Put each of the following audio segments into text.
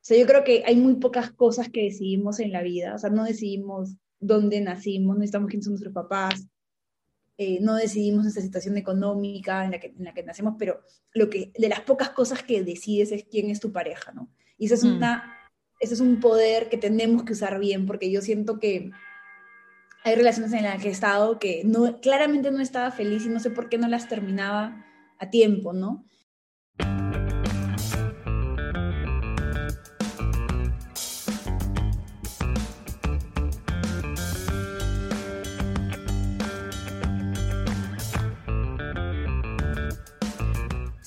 O sea, yo creo que hay muy pocas cosas que decidimos en la vida, o sea, no decidimos dónde nacimos, no estamos quiénes son nuestros papás, eh, no decidimos nuestra situación económica en la, que, en la que nacemos, pero lo que, de las pocas cosas que decides es quién es tu pareja, ¿no? Y eso es, mm. una, eso es un poder que tenemos que usar bien, porque yo siento que hay relaciones en las que he estado que no, claramente no estaba feliz y no sé por qué no las terminaba a tiempo, ¿no?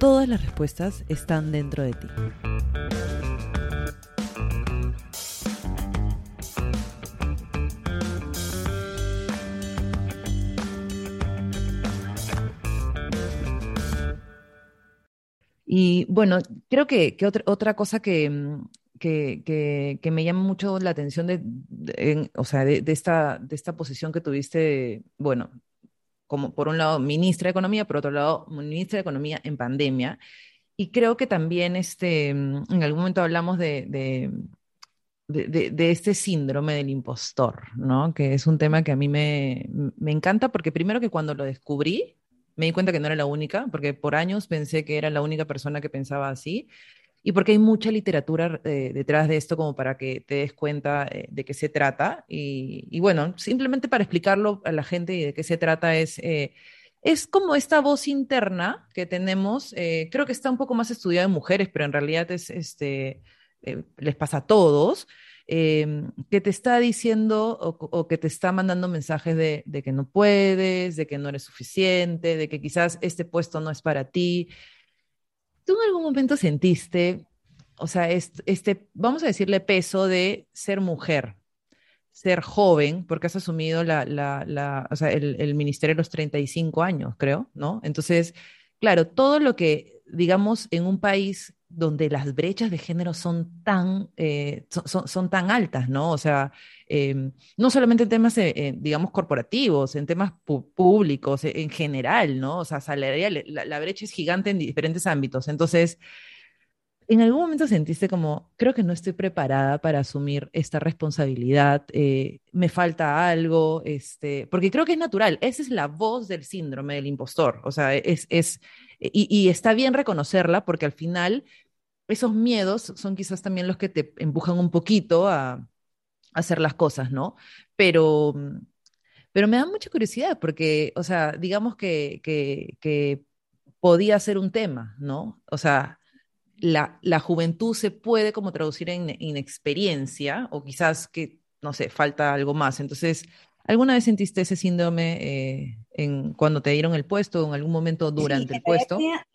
todas las respuestas están dentro de ti. Y bueno, creo que, otra, cosa mm, que, que, me llama mucho la atención de, o sea, de, esta, de esta posición que tuviste, bueno, como por un lado ministra de Economía, por otro lado ministra de Economía en pandemia. Y creo que también este, mm, en algún momento hablamos de, de, de, este síndrome del impostor, ¿no? Que es un tema que a mí me, me encanta porque primero que cuando lo descubrí, me di cuenta que no era la única, porque por años pensé que era la única persona que pensaba así y porque hay mucha literatura eh, detrás de esto como para que te des cuenta eh, de qué se trata. Y, bueno, simplemente para explicarlo a la gente y de qué se trata es, eh, es como esta voz interna que tenemos, creo que está un poco más estudiada en mujeres, pero en realidad es, este, les pasa a todos. que te está diciendo o, que te está mandando mensajes de, de que no puedes, de que no eres suficiente, de que quizás este puesto no es para ti, ¿Tú en algún momento sentiste, o sea, este, vamos a decirle peso de ser mujer, ser joven, porque has asumido la, la, o sea, el, ministerio a los 35 años, creo, ¿no? Entonces, claro, todo lo que, digamos, en un país donde las brechas de género son tan, eh, son, son, tan altas, ¿no? O sea, em, no solamente en temas, eh, eh, digamos, corporativos, en temas públicos, en general, ¿no? O sea, salarial, la, brecha es gigante en diferentes ámbitos. Entonces, ¿en algún momento sentiste como, creo que no estoy preparada para asumir esta responsabilidad, me falta algo, este, porque creo que es natural, esa es la voz del síndrome del impostor, o sea, es, es y, está bien reconocerla porque al final esos miedos son quizás también los que te empujan un poquito a, hacer las cosas, ¿no? Pero, pero me da mucha curiosidad porque, o sea, digamos que, que, podía ser un tema, ¿no? O sea, la, la, juventud se puede como traducir en inexperiencia o quizás que, no sé, falta algo más. Entonces, ¿alguna vez sentiste ese síndrome eh, en, cuando te dieron el puesto o en algún momento durante el puesto? Tenía,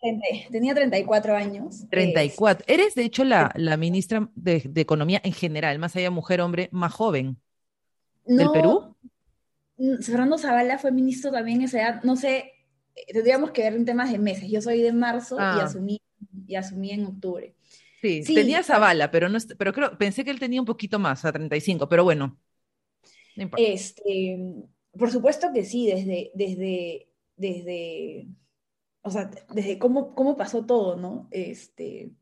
tenía, 34 años. 34. Eres, de hecho, la, la ministra de, de, Economía en general, más allá mujer, hombre, más joven del Perú. Fernando Zavala fue ministro también esa edad. No sé, eh, tendríamos que ver en temas de meses. Yo soy de marzo y, ah. asumí, y asumí en octubre. Sí, tenía Zavala, pero, no, pero creo, pensé que él tenía un poquito más, a 35, pero bueno. No importa. Este, por supuesto que sí, desde, desde, desde, o sea, desde cómo, cómo pasó todo, ¿no? Este,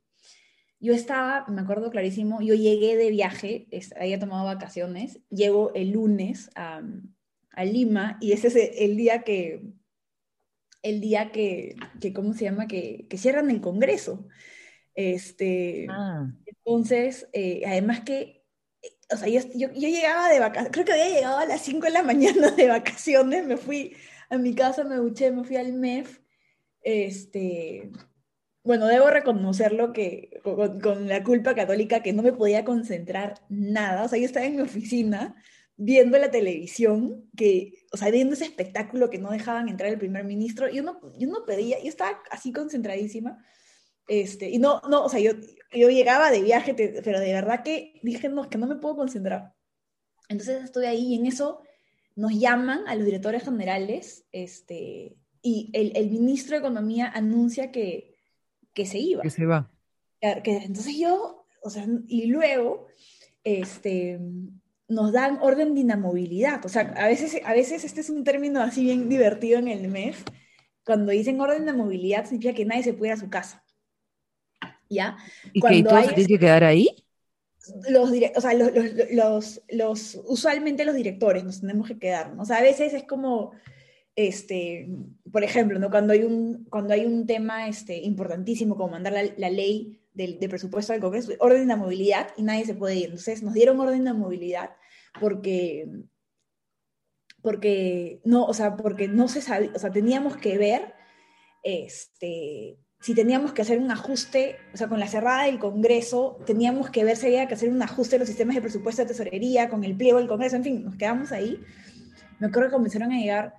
yo estaba, me acuerdo clarísimo, yo llegué de viaje, había tomado vacaciones, llego el lunes a, a, Lima y ese es el día que, el día que, que ¿cómo se llama? Que, que cierran el Congreso. Este, ah. Entonces, eh, además que o sea, yo, yo, llegaba de vacaciones, creo que había llegado a las 5 de la mañana de vacaciones, me fui a mi casa, me duché, me fui al MEF, este, bueno, debo reconocerlo que con, con, la culpa católica que no me podía concentrar nada, o sea, yo estaba en mi oficina viendo la televisión, que, o sea, viendo ese espectáculo que no dejaban entrar el primer ministro, yo no, yo no pedía, yo estaba así concentradísima, este, y no, no, o sea, yo, yo llegaba de viaje, pero de verdad que dije, no, que no me puedo concentrar. Entonces estoy ahí y en eso nos llaman a los directores generales este, y el, ministro de Economía anuncia que, que se iba. Que se va. Que, entonces yo, o sea, y luego este, nos dan orden de inamovilidad. O sea, a veces, a veces este es un término así bien divertido en el mes. Cuando dicen orden de movilidad significa que nadie se puede ir a su casa. ¿Ya? ¿Y que todos hay, que quedar ahí? Los, o sea, los, los, los, usualmente los directores nos tenemos que quedar. O sea, a veces es como, este, por ejemplo, ¿no? cuando, hay un, cuando hay un tema este, importantísimo como mandar la, la ley del, presupuesto del Congreso, orden de movilidad y nadie se puede ir. Entonces nos dieron orden de movilidad porque, porque no, o sea, porque no se sabía, o sea, teníamos que ver este, si teníamos que hacer un ajuste, o sea, con la cerrada del Congreso, teníamos que ver si había que hacer un ajuste en los sistemas de presupuesto de tesorería, con el pliego del Congreso, en fin, nos quedamos ahí. Me acuerdo que comenzaron a llegar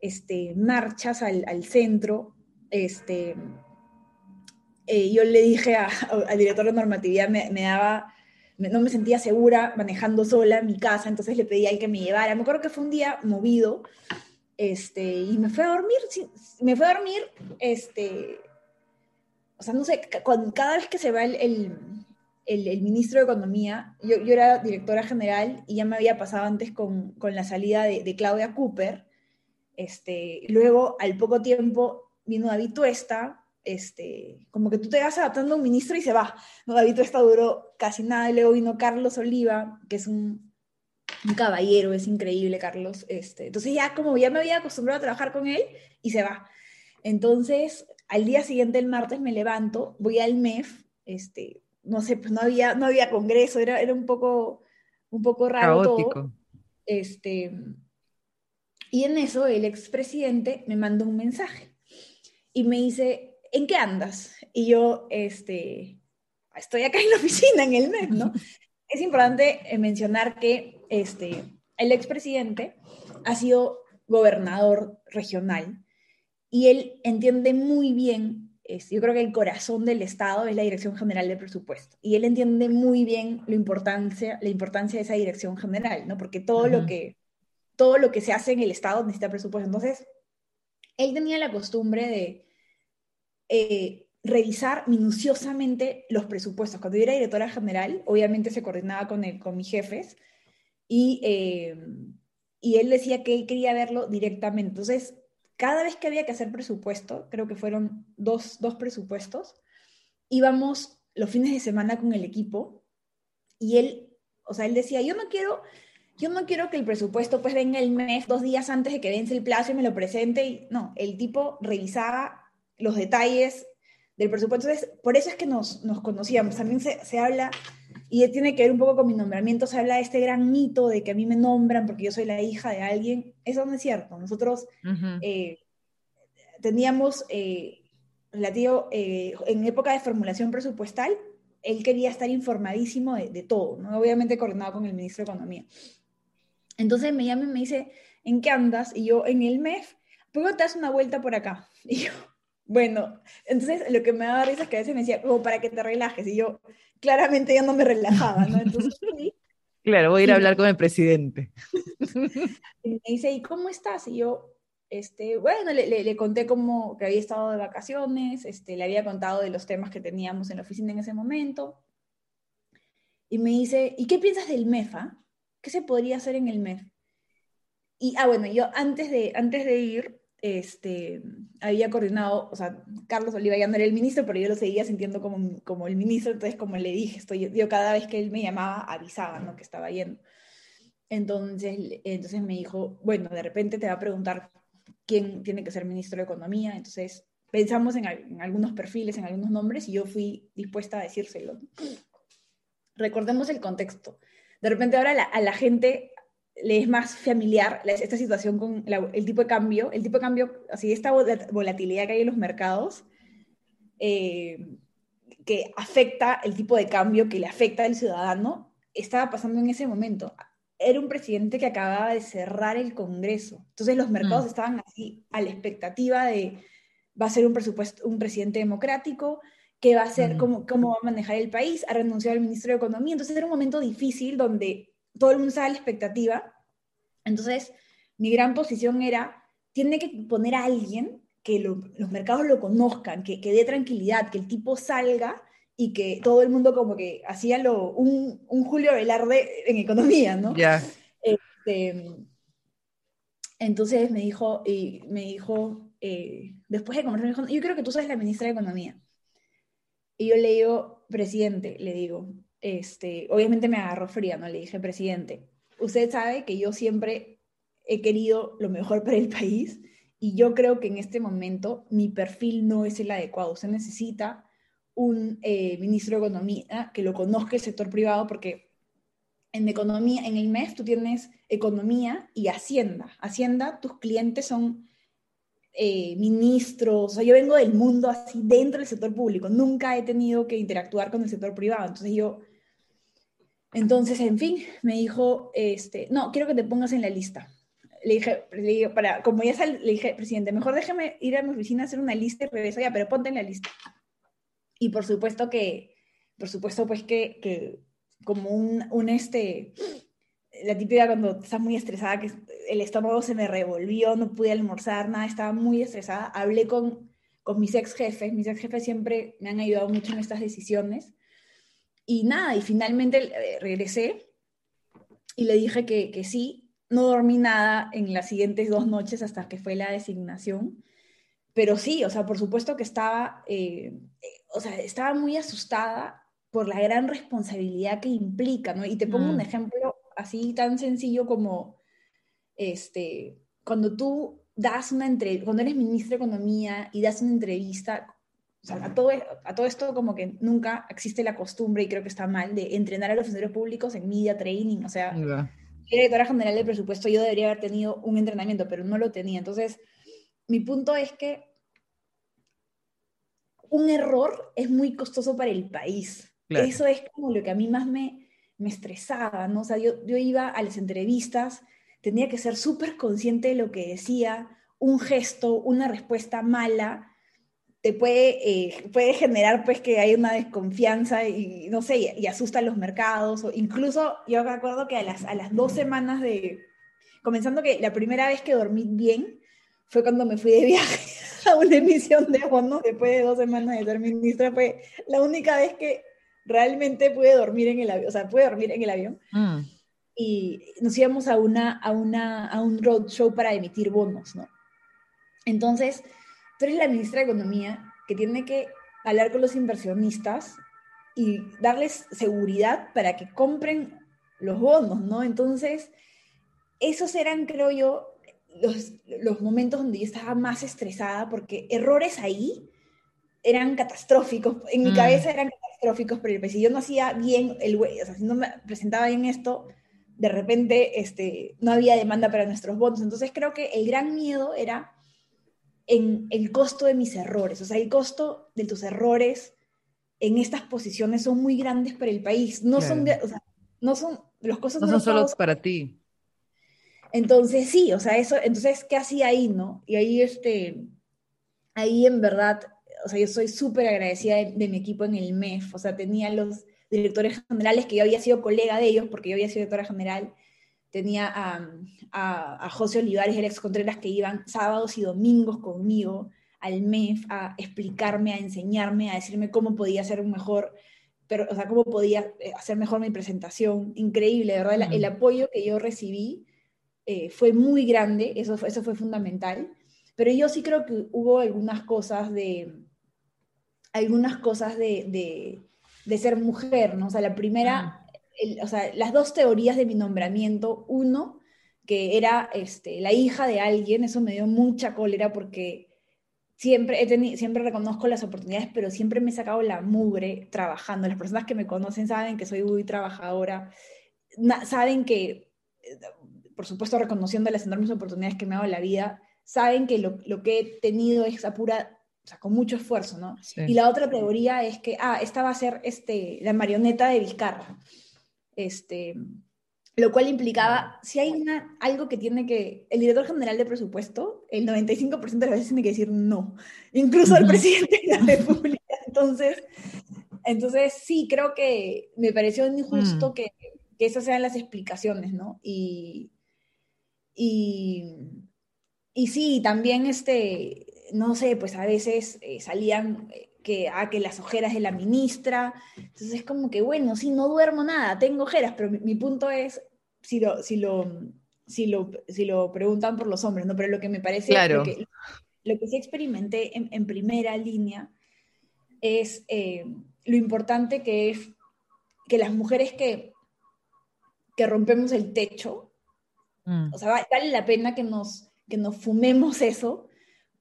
este, marchas al, al centro, este, eh, yo le dije al director de normatividad, me, daba, no me sentía segura manejando sola en mi casa, entonces le pedí a él que me llevara. Me acuerdo que fue un día movido, este, y me fue a dormir, me fue a dormir, este, o sea, no sé, cada vez que se va el, el, ministro de Economía, yo, yo, era directora general y ya me había pasado antes con, con la salida de, de, Claudia Cooper, este, luego al poco tiempo vino David Tuesta, este, como que tú te vas adaptando a un ministro y se va. ¿no? David está duró casi nada, y luego vino Carlos Oliva, que es un, un, caballero, es increíble Carlos. Este, entonces ya como ya me había acostumbrado a trabajar con él y se va. Entonces, al día siguiente, el martes, me levanto, voy al MEF, este, no sé, pues no había, no había congreso, era, era un poco, un poco raro todo. Este, y en eso el expresidente me manda un mensaje y me dice, ¿en qué andas? Y yo, este, estoy acá en la oficina, en el mes, ¿no? es importante eh, mencionar que este, el expresidente ha sido gobernador regional y él entiende muy bien, yo creo que el corazón del Estado es la Dirección General de Presupuesto, y él entiende muy bien la importancia, la importancia de esa Dirección General, ¿no? Porque todo, lo que, todo lo que se hace en el Estado necesita presupuesto. Entonces, él tenía la costumbre de eh, revisar minuciosamente los presupuestos. Cuando yo era directora general, obviamente se coordinaba con, con mis jefes y, eh, y él decía que él quería verlo directamente. Entonces, cada vez que había que hacer presupuesto, creo que fueron dos, dos presupuestos, íbamos los fines de semana con el equipo y él, o sea, él decía, yo no quiero yo no quiero que el presupuesto pues venga el mes, dos días antes de que vence el plazo y me lo presente. Y, no, el tipo revisaba los detalles del presupuesto. Entonces, por eso es que nos, nos conocíamos. También se, se, habla, y tiene que ver un poco con mi nombramiento, se habla de este gran mito de que a mí me nombran porque yo soy la hija de alguien. Eso no es cierto. Nosotros eh, teníamos, eh, relativo, eh, en época de formulación presupuestal, él quería estar informadísimo de, de todo, ¿no? obviamente coordinado con el ministro de Economía. Entonces me llama y me dice, ¿en qué andas? Y yo, en el MEF, ¿por qué te das una vuelta por acá? Y yo, bueno, entonces lo que me daba risa es que a veces me decía, como para que te relajes, y yo, claramente ya no me relajaba, ¿no? Entonces Claro, voy a ir a hablar con el presidente. Y me dice, ¿y cómo estás? Y yo, este, bueno, le, le, conté cómo que había estado de vacaciones, este, le había contado de los temas que teníamos en la oficina en ese momento. Y me dice, ¿y qué piensas del MEFA? ¿Qué se podría hacer en el MEF? Y, ah, bueno, yo antes de, antes de ir, este, había coordinado, o sea, Carlos Oliva ya no era el ministro, pero yo lo seguía sintiendo como, como el ministro, entonces como le dije, estoy, yo cada vez que él me llamaba avisaba, ¿no? Que estaba yendo. Entonces, entonces me dijo, bueno, de repente te va a preguntar quién tiene que ser ministro de Economía, entonces pensamos en, en algunos perfiles, en algunos nombres, y yo fui dispuesta a decírselo. Recordemos el contexto. De repente ahora a la gente le es más familiar esta situación con el tipo de cambio, el tipo de cambio, así esta volatilidad que hay en los mercados, eh, que afecta el tipo de cambio, que le afecta al ciudadano, estaba pasando en ese momento. Era un presidente que acababa de cerrar el Congreso. Entonces los mercados mm. estaban así a la expectativa de, va a ser un, presupuesto, un presidente democrático, qué va a hacer, mm. cómo, cómo va a manejar el país, ha renunciado al ministro de Economía. Entonces era un momento difícil donde todo el mundo estaba a la expectativa. Entonces, mi gran posición era, tiene que poner a alguien que los mercados lo conozcan, que, que dé tranquilidad, que el tipo salga y que todo el mundo como que hacía lo, un, un Julio Velarde en economía, ¿no? Ya. Este, entonces me dijo, y me dijo, eh, después de conversar, me dijo, yo creo que tú sabes la ministra de Economía. Y yo le digo, presidente, le digo, este, obviamente me agarró fría, ¿no? Le dije, presidente, usted sabe que yo siempre he querido lo mejor para el país y yo creo que en este momento mi perfil no es el adecuado. Usted necesita un eh, ministro de Economía que lo conozca el sector privado porque en economía, en el MEF tú tienes economía y hacienda. Hacienda, tus clientes son eh, ministros, yo vengo del mundo así dentro del sector público, nunca he tenido que interactuar con el sector privado, entonces yo, entonces, en fin, me dijo, este, no, quiero que te pongas en la lista. Le dije, le dije para, como ya sal, le dije, presidente, mejor déjame ir a mi oficina a hacer una lista y regreso ya, pero ponte en la lista. Y por supuesto que, por supuesto, pues que, que como un, un, este, la típica cuando estás muy estresada, que el estómago se me revolvió, no pude almorzar, nada, estaba muy estresada. Hablé con, con mis ex jefes, mis ex jefes siempre me han ayudado mucho en estas decisiones. Y nada, y finalmente eh, regresé y le dije que, que sí. No dormí nada en las siguientes dos noches hasta que fue la designación. Pero sí, o sea, por supuesto que estaba, eh, o sea, estaba muy asustada por la gran responsabilidad que implica, ¿no? Y te pongo un ejemplo así tan sencillo como, este, cuando tú das una entrevista, cuando eres ministro de Economía y das una entrevista, o sea, a todo, a todo esto como que nunca existe la costumbre, y creo que está mal, de entrenar a los funcionarios públicos en media training, o sea, yeah. directora general de presupuesto, yo debería haber tenido un entrenamiento, pero no lo tenía. Entonces, mi punto es que un error es muy costoso para el país. Claro. Eso es como lo que a mí más me, me estresaba, ¿no? O sea, yo, yo iba a las entrevistas, tenía que ser súper consciente de lo que decía, un gesto, una respuesta mala, te puede, eh, puede generar pues que hay una desconfianza y no sé, y, y, asusta a los mercados, o incluso yo me acuerdo que a las, a las dos semanas de, comenzando que la primera vez que dormí bien fue cuando me fui de viaje a una emisión de bonos después de dos semanas de ser ministra, fue la única vez que realmente pude dormir en el avión, o sea, pude dormir en el avión. Mm. Y nos íbamos a, una, a, una, a un roadshow para emitir bonos, ¿no? Entonces, tú eres la ministra de Economía que tiene que hablar con los inversionistas y darles seguridad para que compren los bonos, ¿no? Entonces, esos eran, creo yo, los, los momentos donde yo estaba más estresada porque errores ahí eran catastróficos, en mi mm. cabeza eran catastróficos, pero si yo no hacía bien el güey, o sea, si no me presentaba bien esto, de repente este, no había demanda para nuestros bonos. Entonces creo que el gran miedo era en el costo de mis errores, o sea, el costo de tus errores en estas posiciones son muy grandes para el país, no son, de, o sea, no son, los costos no, son solo para ti. Entonces sí, o sea, eso, entonces, ¿qué hacía ahí, no? Y ahí, este, ahí en verdad o sea, yo soy súper agradecida de, de, mi equipo en el MEF, o sea, tenía los directores generales que yo había sido colega de ellos porque yo había sido directora general, tenía a, a, a José Olivares, el ex Contreras, que iban sábados y domingos conmigo al MEF a explicarme, a enseñarme, a decirme cómo podía hacer un mejor, pero, o sea, cómo podía eh, hacer mejor mi presentación. Increíble, de verdad, el, el apoyo que yo recibí eh, fue muy grande, eso fue, eso fue fundamental. Pero yo sí creo que hubo algunas cosas de, algunas cosas de, de, de, ser mujer, ¿no? O sea, la primera, el, o sea, las dos teorías de mi nombramiento, uno, que era este, la hija de alguien, eso me dio mucha cólera porque siempre, he tenido, siempre reconozco las oportunidades, pero siempre me he sacado la mugre trabajando. Las personas que me conocen saben que soy muy trabajadora, saben que, por supuesto, reconociendo las enormes oportunidades que me ha dado la vida, saben que lo, lo que he tenido es a pura o sea, con mucho esfuerzo, ¿no? Sí. Y la otra teoría es que, ah, esta va a ser este, la marioneta de Vizcarra. Este, lo cual implicaba, si hay una, algo que tiene que, el director general de presupuesto, el 95% de las veces tiene que decir no, incluso el presidente de la República. Entonces, entonces sí, creo que me pareció injusto mm. que, que esas sean las explicaciones, ¿no? Y, y, y sí, también, este, no sé, pues a veces eh, salían eh, que, ah, que las ojeras de la ministra, entonces es como que, bueno, sí, no duermo nada, tengo ojeras, pero mi, punto es, si lo, si, lo, si, lo, si lo preguntan por los hombres, ¿no? Pero lo que me parece, claro. lo, que, lo que sí experimenté en, en primera línea es eh, lo importante que es que las mujeres que, que rompemos el techo, mm. o sea, vale la pena que nos, que nos fumemos eso,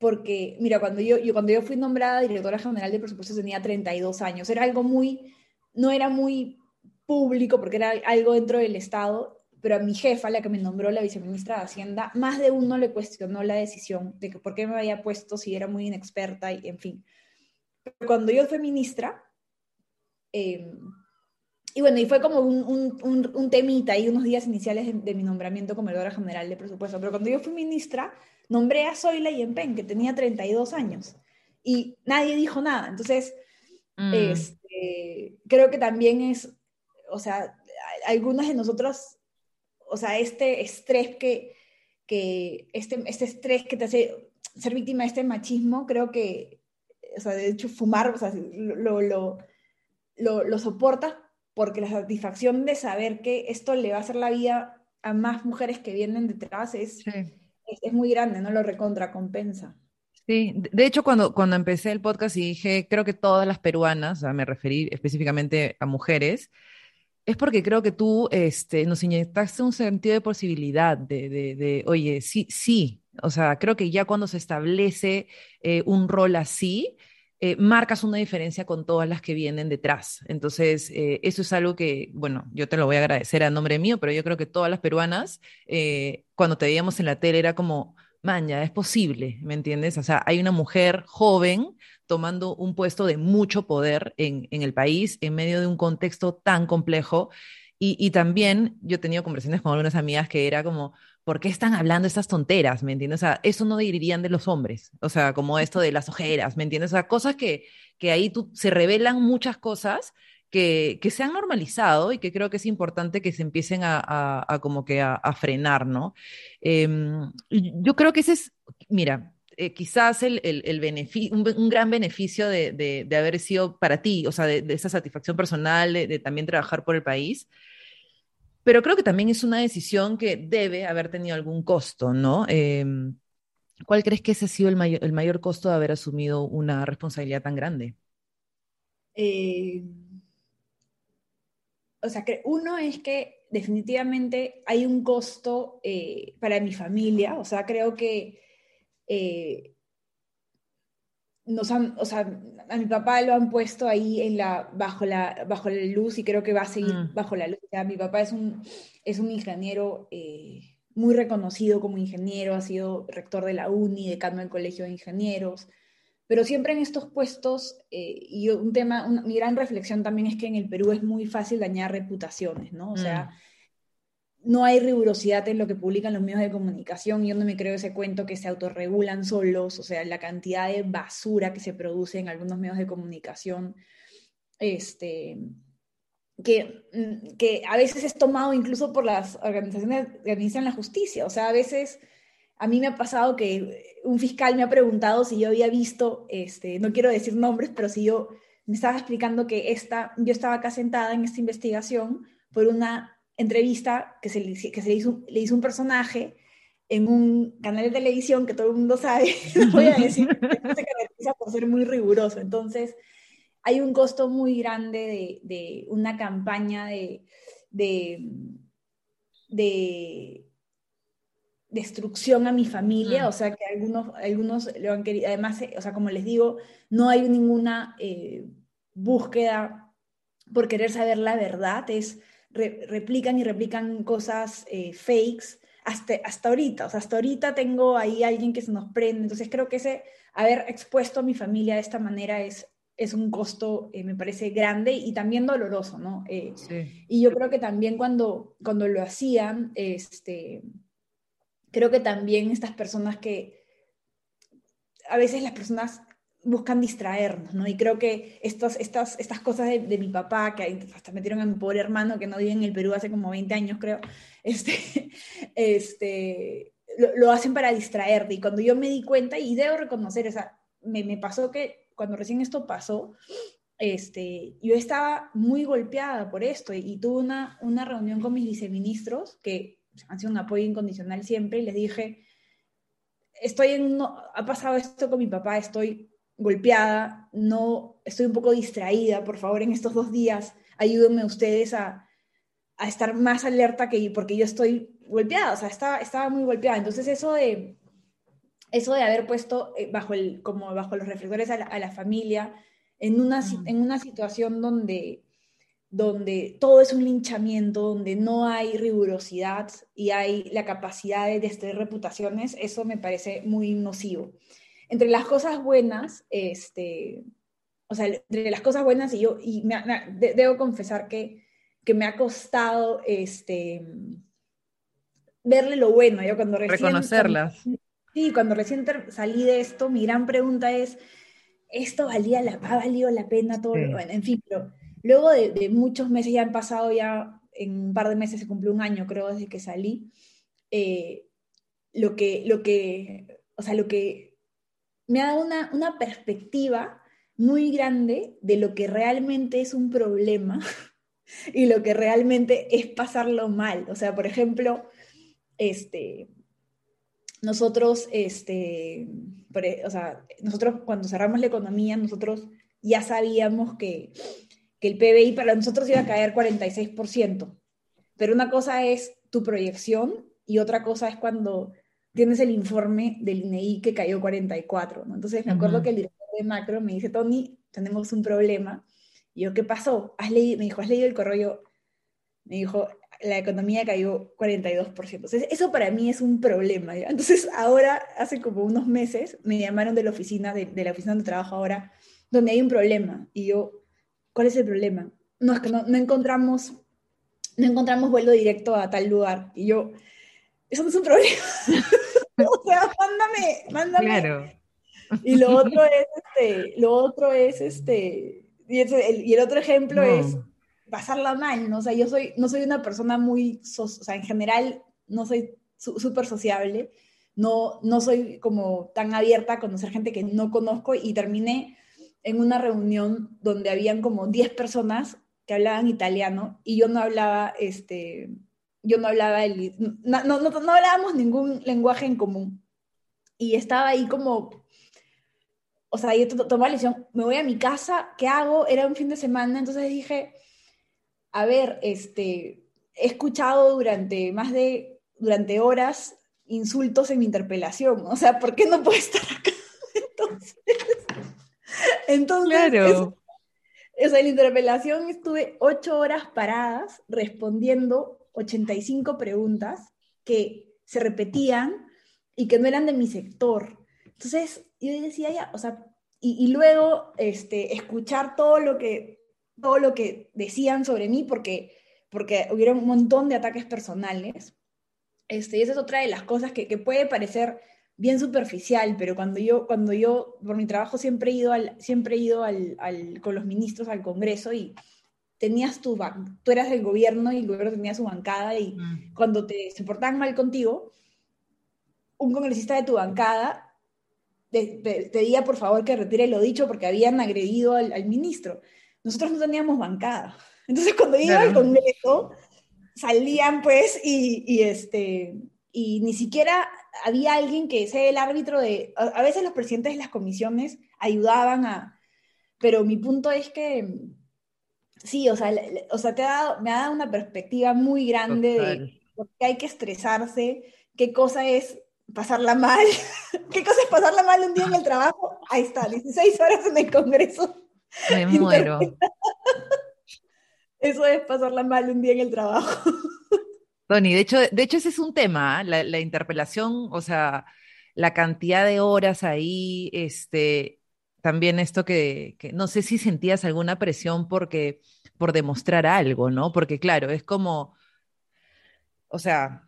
porque, mira, cuando yo, yo, cuando yo fui nombrada directora general de presupuestos tenía 32 años, era algo muy, no era muy público porque era algo dentro del Estado, pero a mi jefa, la que me nombró la viceministra de Hacienda, más de uno le cuestionó la decisión de que por qué me había puesto si era muy inexperta y en fin. Pero cuando yo fui ministra, eh, y bueno, y fue como un, un, un, temita y unos días iniciales de, mi nombramiento como directora general de presupuesto. Pero cuando yo fui ministra, nombré a Zoila Yempen, que tenía 32 años, y nadie dijo nada. Entonces, mm. este, creo que también es, o sea, algunas de nosotros, o sea, este estrés que, que este, este estrés que te hace ser víctima de este machismo, creo que, o sea, de hecho, fumar, o sea, lo, lo, lo, lo soportas porque la satisfacción de saber que esto le va a hacer la vida a más mujeres que vienen detrás es, es, muy grande, ¿no? Lo recontra compensa. Sí, de hecho cuando, cuando empecé el podcast y dije, creo que todas las peruanas, o sea, me referí específicamente a mujeres, es porque creo que tú este, nos inyectaste un sentido de posibilidad, de, de, de, oye, sí, sí, o sea, creo que ya cuando se establece eh, un rol así, eh, marcas una diferencia con todas las que vienen detrás. Entonces, eh, eso es algo que, bueno, yo te lo voy a agradecer a nombre mío, pero yo creo que todas las peruanas, eh, cuando te veíamos en la tele, era como, maña, es posible, ¿me entiendes? O sea, hay una mujer joven tomando un puesto de mucho poder en, en el país en medio de un contexto tan complejo. Y, y también yo he tenido conversaciones con algunas amigas que era como, ¿por qué están hablando estas tonteras? ¿Me entiendes? O sea, eso no dirían de los hombres, o sea, como esto de las ojeras, ¿me entiendes? O sea, cosas que, que ahí tú, se revelan muchas cosas que, que, se han normalizado y que creo que es importante que se empiecen a, a, como que a, frenar, ¿no? Em, yo creo que ese es, mira, eh, quizás el, el, el un, gran beneficio de, de, de, haber sido para ti, o sea, de, esa satisfacción personal, de, también trabajar por el país, pero creo que también es una decisión que debe haber tenido algún costo, ¿no? Em, ¿Cuál crees que ese ha sido el mayor, el mayor costo de haber asumido una responsabilidad tan grande? Eh, o sea, que uno es que definitivamente hay un costo eh, para mi familia, o sea, creo que eh, nos han, o sea, a mi papá lo han puesto ahí en la, bajo, la, bajo la luz y creo que va a seguir mm. bajo la luz. mi papá es un, es un ingeniero eh, muy reconocido como ingeniero, ha sido rector de la UNI, decano del Colegio de Ingenieros, pero siempre en estos puestos, eh, y un tema, mi gran reflexión también es que en el Perú es muy fácil dañar reputaciones, ¿no? O sea, mm no hay rigurosidad en lo que publican los medios de comunicación. Yo no me creo ese cuento que se autorregulan solos, o sea, la cantidad de basura que se produce en algunos medios de comunicación, este, que, mm, que a veces es tomado incluso por las organizaciones que administran la justicia. O sea, a veces a mí me ha pasado que un fiscal me ha preguntado si yo había visto, este, no quiero decir nombres, pero si yo me estaba explicando que esta, yo estaba acá sentada en esta investigación por una entrevista que se, le, que se le, hizo, le hizo un personaje en un canal de televisión que todo el mundo sabe, voy a decir, que se caracteriza por ser muy riguroso. Entonces, hay un costo muy grande de, de una campaña de, de, de, destrucción a mi familia, mm. o sea, que algunos, algunos lo han querido, además, o sea, como les digo, no hay ninguna eh, búsqueda por querer saber la verdad, es replican y replican cosas eh, fakes hasta, hasta ahorita. O sea, hasta ahorita tengo ahí alguien que se nos prende. Entonces creo que ese haber expuesto a mi familia de esta manera es, es un costo, eh, me parece, grande y también doloroso, ¿no? Eh, y yo creo que también cuando, cuando lo hacían, este, creo que también estas personas que, a veces las personas buscan distraernos, ¿no? Y creo que estas, estas, estas cosas de, mi papá, que hasta metieron a mi pobre hermano que no vive en el Perú hace como 20 años, creo, este, este, lo, hacen para distraerte. Y cuando yo me di cuenta, y debo reconocer, o sea, me, me pasó que cuando recién esto pasó, este, yo estaba muy golpeada por esto y, tuve una, una reunión con mis viceministros que han sido un apoyo incondicional siempre y les dije, estoy en, ha pasado esto con mi papá, estoy golpeada, no, estoy un poco distraída, por favor, en estos dos días, ayúdenme ustedes a, a estar más alerta que porque yo estoy golpeada, o sea, estaba, estaba muy golpeada. Entonces eso de, eso de haber puesto eh, bajo, el, como bajo los reflectores a la, familia en una, en una situación donde, donde todo es un linchamiento, donde no hay rigurosidad y hay la capacidad de destruir reputaciones, eso me parece muy nocivo entre las cosas buenas, este, o sea, entre las cosas buenas y yo, y debo confesar que, que, me ha costado, este, verle lo bueno, yo cuando recién... Reconocerlas. sí, cuando recién salí de esto, mi gran pregunta es, ¿esto valía la, ha valido la pena todo? Bueno, en fin, pero luego de, muchos meses, ya han pasado ya, en un par de meses se cumplió un año, creo, desde que salí, eh, lo que, lo que, o sea, lo que me ha dado una, una perspectiva muy grande de lo que realmente es un problema y lo que realmente es pasarlo mal. O sea, por ejemplo, este, nosotros, este, o sea, nosotros cuando cerramos la economía, nosotros ya sabíamos que, que el PBI para nosotros iba a caer 46%. Pero una cosa es tu proyección y otra cosa es cuando tienes el informe del INEI que cayó 44, ¿no? Entonces me acuerdo que el director de macro me dice, Tony, tenemos un problema. Y yo, ¿qué pasó? ¿Has leído? Me dijo, ¿has leído el correo? Me dijo, la economía cayó 42%. Entonces, eso para mí es un problema. Entonces, ahora, hace como unos meses, me llamaron de la oficina, de, de, la oficina donde trabajo ahora, donde hay un problema. Y yo, ¿cuál es el problema? No, es que no, no encontramos, no encontramos vuelo directo a tal lugar. Y yo, eso no es un problema. o sea, mándame, mándame. Claro. Y lo otro es, este, lo otro es, este, y, el, otro ejemplo es pasarla mal, ¿no? O sea, yo soy, no soy una persona muy, o sea, en general no soy súper sociable, no, no soy como tan abierta a conocer gente que no conozco y terminé en una reunión donde habían como 10 personas que hablaban italiano y yo no hablaba, este, yo no hablaba el, no, no, no, hablábamos ningún lenguaje en común. Y estaba ahí como, o sea, yo tomé la decisión, me voy a mi casa, ¿qué hago? Era un fin de semana, entonces dije, a ver, este, he escuchado durante más de, durante horas insultos en mi interpelación, o sea, ¿por qué no puedo estar acá? Entonces, entonces claro. o sea, en la interpelación estuve ocho horas paradas respondiendo 85 preguntas que se repetían y que no eran de mi sector. Entonces, yo decía ya, o sea, y, luego este, escuchar todo lo, que, todo lo que decían sobre mí, porque, porque hubieron un montón de ataques personales. Este, y esa es otra de las cosas que, que puede parecer bien superficial, pero cuando yo, cuando yo por mi trabajo siempre he ido, al, siempre ido al, con los ministros al Congreso y tenías tu, tú eras del gobierno y el gobierno tenía su bancada y mm. cuando te se portaban mal contigo, un congresista de tu bancada te pedía por favor que retire lo dicho porque habían agredido al, ministro. Nosotros no teníamos bancada. Entonces cuando iba al Congreso, salían pues y, y, este, y ni siquiera había alguien que sea el árbitro de... a veces los presidentes de las comisiones ayudaban a... Pero mi punto es que sí, o sea, o sea te ha me ha dado una perspectiva muy grande de por qué hay que estresarse, qué cosa es pasarla mal, qué cosa es pasarla mal un día en el trabajo. Ahí está, 16 horas en el Congreso. Me muero. Eso es pasarla mal un día en el trabajo. Tony, de hecho, de hecho ese es un tema, ¿ah? la, interpelación, o sea, la cantidad de horas ahí, este, también esto que, que, no sé si sentías alguna presión porque por demostrar algo, ¿no? Porque claro, es como, o sea,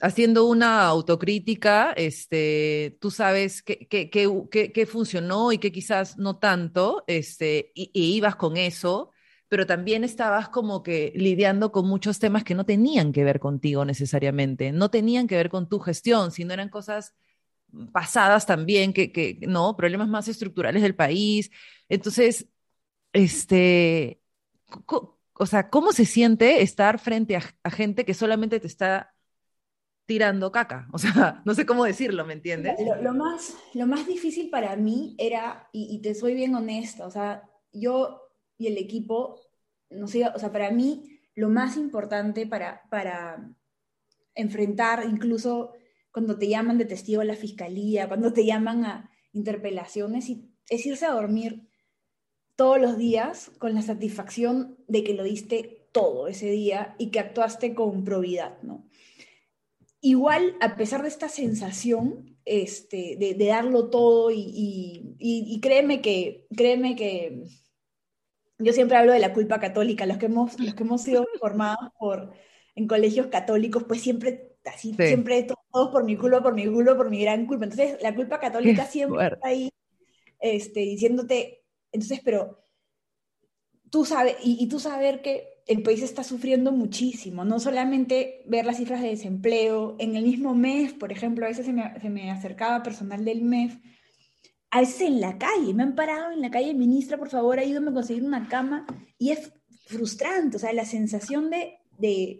haciendo una autocrítica, este, tú sabes qué funcionó y qué quizás no tanto, este, y, ibas con eso, pero también estabas como que lidiando con muchos temas que no tenían que ver contigo necesariamente, no tenían que ver con tu gestión, sino eran cosas pasadas también, que, que no, problemas más estructurales del país. Entonces, este, o sea, ¿cómo se siente estar frente a gente que solamente te está tirando caca. O sea, no sé cómo decirlo, ¿me entiendes? Lo, más, lo más difícil para mí era, y, te soy bien honesta, o sea, yo y el equipo, o sea, para mí lo más importante para, para enfrentar, incluso cuando te llaman de testigo a la fiscalía, cuando te llaman a interpelaciones, es irse a dormir todos los días con la satisfacción de que lo diste todo ese día y que actuaste con probidad, ¿no? igual, a pesar de esta sensación este, de, darlo todo, y, créeme que, créeme que yo siempre hablo de la culpa católica, los que hemos, los que hemos sido formados por, en colegios católicos, pues siempre, así, siempre todos por mi culpa, por mi culpa, por mi gran culpa. Entonces, la culpa católica siempre está ahí este, diciéndote, entonces, pero tú sabes, y, y tú saber que el país está sufriendo muchísimo, no solamente ver las cifras de desempleo, en el mismo mes, por ejemplo, a veces se me, acercaba personal del MEF, a veces en la calle, me han parado en la calle, ministra, por favor, ayúdame a conseguir una cama, y es frustrante, o sea, la sensación de,